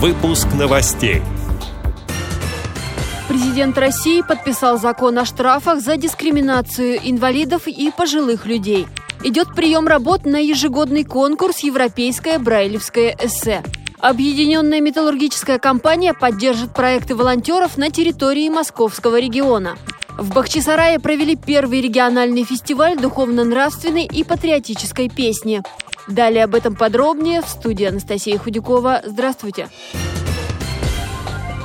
Выпуск новостей. Президент России подписал закон о штрафах за дискриминацию инвалидов и пожилых людей. Идет прием работ на ежегодный конкурс «Европейское брайлевское эссе». Объединенная металлургическая компания поддержит проекты волонтеров на территории московского региона. В Бахчисарае провели первый региональный фестиваль духовно-нравственной и патриотической песни. Далее об этом подробнее в студии Анастасия Худякова. Здравствуйте.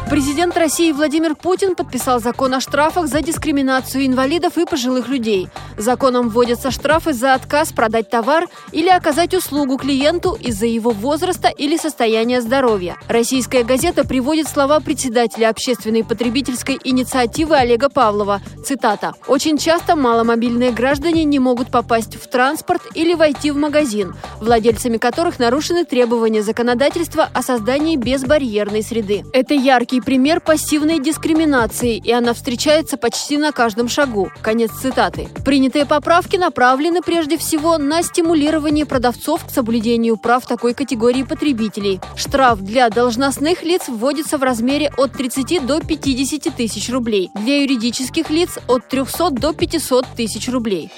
Президент России Владимир Путин подписал закон о штрафах за дискриминацию инвалидов и пожилых людей. Законом вводятся штрафы за отказ продать товар или оказать услугу клиенту из-за его возраста или состояния здоровья. Российская газета приводит слова председателя общественной потребительской инициативы Олега Павлова. Цитата. «Очень часто маломобильные граждане не могут попасть в транспорт или войти в магазин, владельцами которых нарушены требования законодательства о создании безбарьерной среды. Это яркий пример пассивной дискриминации, и она встречается почти на каждом шагу. Конец цитаты. Принятые поправки направлены прежде всего на стимулирование продавцов к соблюдению прав такой категории потребителей. Штраф для должностных лиц вводится в размере от 30 до 50 тысяч рублей, для юридических лиц от 300 до 500 тысяч рублей.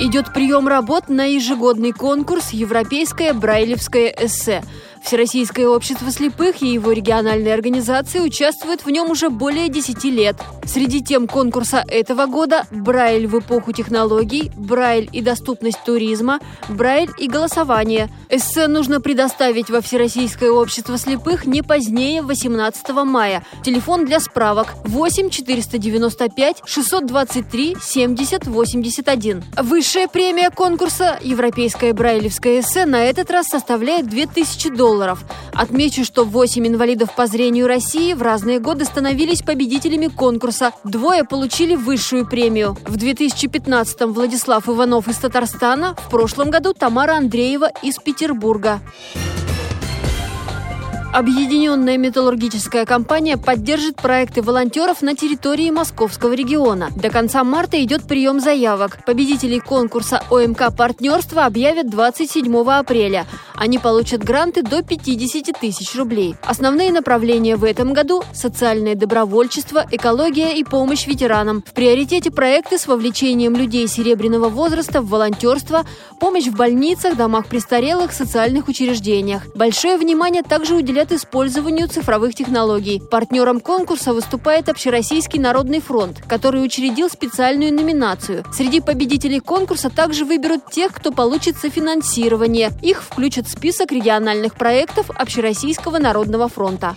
Идет прием работ на ежегодный конкурс «Европейское брайлевское эссе». Всероссийское общество слепых и его региональные организации участвуют в нем уже более 10 лет. Среди тем конкурса этого года – Брайль в эпоху технологий, Брайль и доступность туризма, Брайль и голосование. Эссе нужно предоставить во Всероссийское общество слепых не позднее 18 мая. Телефон для справок 8 495 623 70 81. Высшая премия конкурса «Европейское брайлевское эссе» на этот раз составляет 2000 долларов долларов. Отмечу, что 8 инвалидов по зрению России в разные годы становились победителями конкурса. Двое получили высшую премию. В 2015-м Владислав Иванов из Татарстана, в прошлом году Тамара Андреева из Петербурга. Объединенная металлургическая компания поддержит проекты волонтеров на территории московского региона. До конца марта идет прием заявок. Победителей конкурса ОМК «Партнерство» объявят 27 апреля. Они получат гранты до 50 тысяч рублей. Основные направления в этом году – социальное добровольчество, экология и помощь ветеранам. В приоритете проекты с вовлечением людей серебряного возраста в волонтерство, помощь в больницах, домах престарелых, социальных учреждениях. Большое внимание также уделяют уделяет использованию цифровых технологий. Партнером конкурса выступает Общероссийский народный фронт, который учредил специальную номинацию. Среди победителей конкурса также выберут тех, кто получит софинансирование. Их включат в список региональных проектов Общероссийского народного фронта.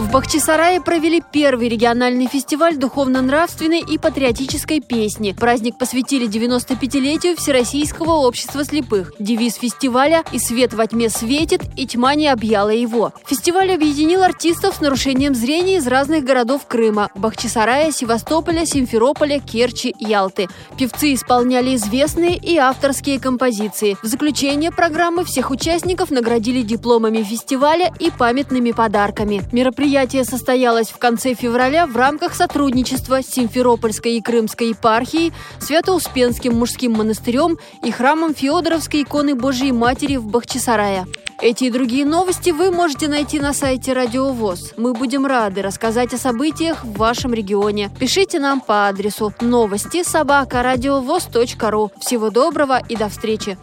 В Бахчисарае провели первый региональный фестиваль духовно-нравственной и патриотической песни. Праздник посвятили 95-летию Всероссийского общества слепых. Девиз фестиваля «И свет во тьме светит, и тьма не объяла его». Фестиваль объединил артистов с нарушением зрения из разных городов Крыма – Бахчисарая, Севастополя, Симферополя, Керчи, Ялты. Певцы исполняли известные и авторские композиции. В заключение программы всех участников наградили дипломами фестиваля и памятными подарками. Мероприятие Мероприятие состоялось в конце февраля в рамках сотрудничества Симферопольской и Крымской епархией, Свято-Успенским мужским монастырем и храмом Феодоровской иконы Божьей Матери в Бахчисарае. Эти и другие новости вы можете найти на сайте Радио ВОЗ. Мы будем рады рассказать о событиях в вашем регионе. Пишите нам по адресу новости собака ру. Всего доброго и до встречи!